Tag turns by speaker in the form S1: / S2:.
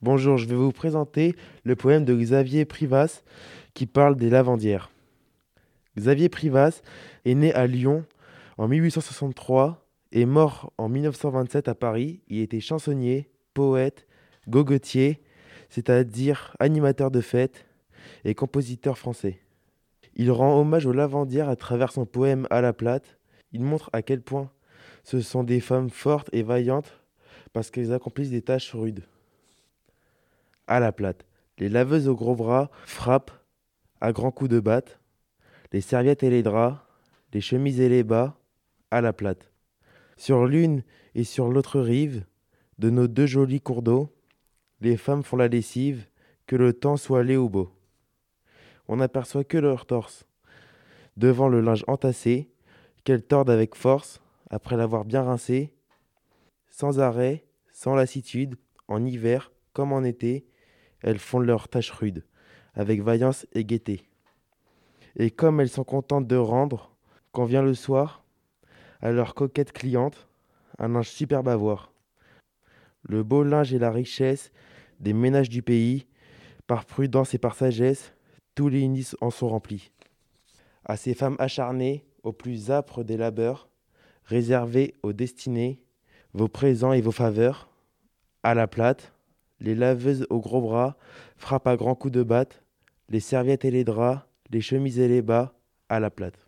S1: Bonjour, je vais vous présenter le poème de Xavier Privas qui parle des lavandières. Xavier Privas est né à Lyon en 1863 et mort en 1927 à Paris. Il était chansonnier, poète, gogotier, c'est-à-dire animateur de fêtes et compositeur français. Il rend hommage aux lavandières à travers son poème À la plate. Il montre à quel point ce sont des femmes fortes et vaillantes parce qu'elles accomplissent des tâches rudes à la plate. Les laveuses aux gros bras frappent à grands coups de batte. Les serviettes et les draps, les chemises et les bas, à la plate. Sur l'une et sur l'autre rive de nos deux jolis cours d'eau, les femmes font la lessive, que le temps soit laid ou beau. On n'aperçoit que leur torse, devant le linge entassé, qu'elles tordent avec force, après l'avoir bien rincé, sans arrêt, sans lassitude, en hiver comme en été, elles font leurs tâches rudes, avec vaillance et gaieté. Et comme elles sont contentes de rendre, quand vient le soir, à leurs coquettes clientes, un linge superbe à voir. Le beau linge et la richesse des ménages du pays, par prudence et par sagesse, tous les nids en sont remplis. À ces femmes acharnées, aux plus âpres des labeurs, réservées aux destinées, vos présents et vos faveurs, à la plate, les laveuses aux gros bras frappent à grands coups de batte, les serviettes et les draps, les chemises et les bas, à la plate.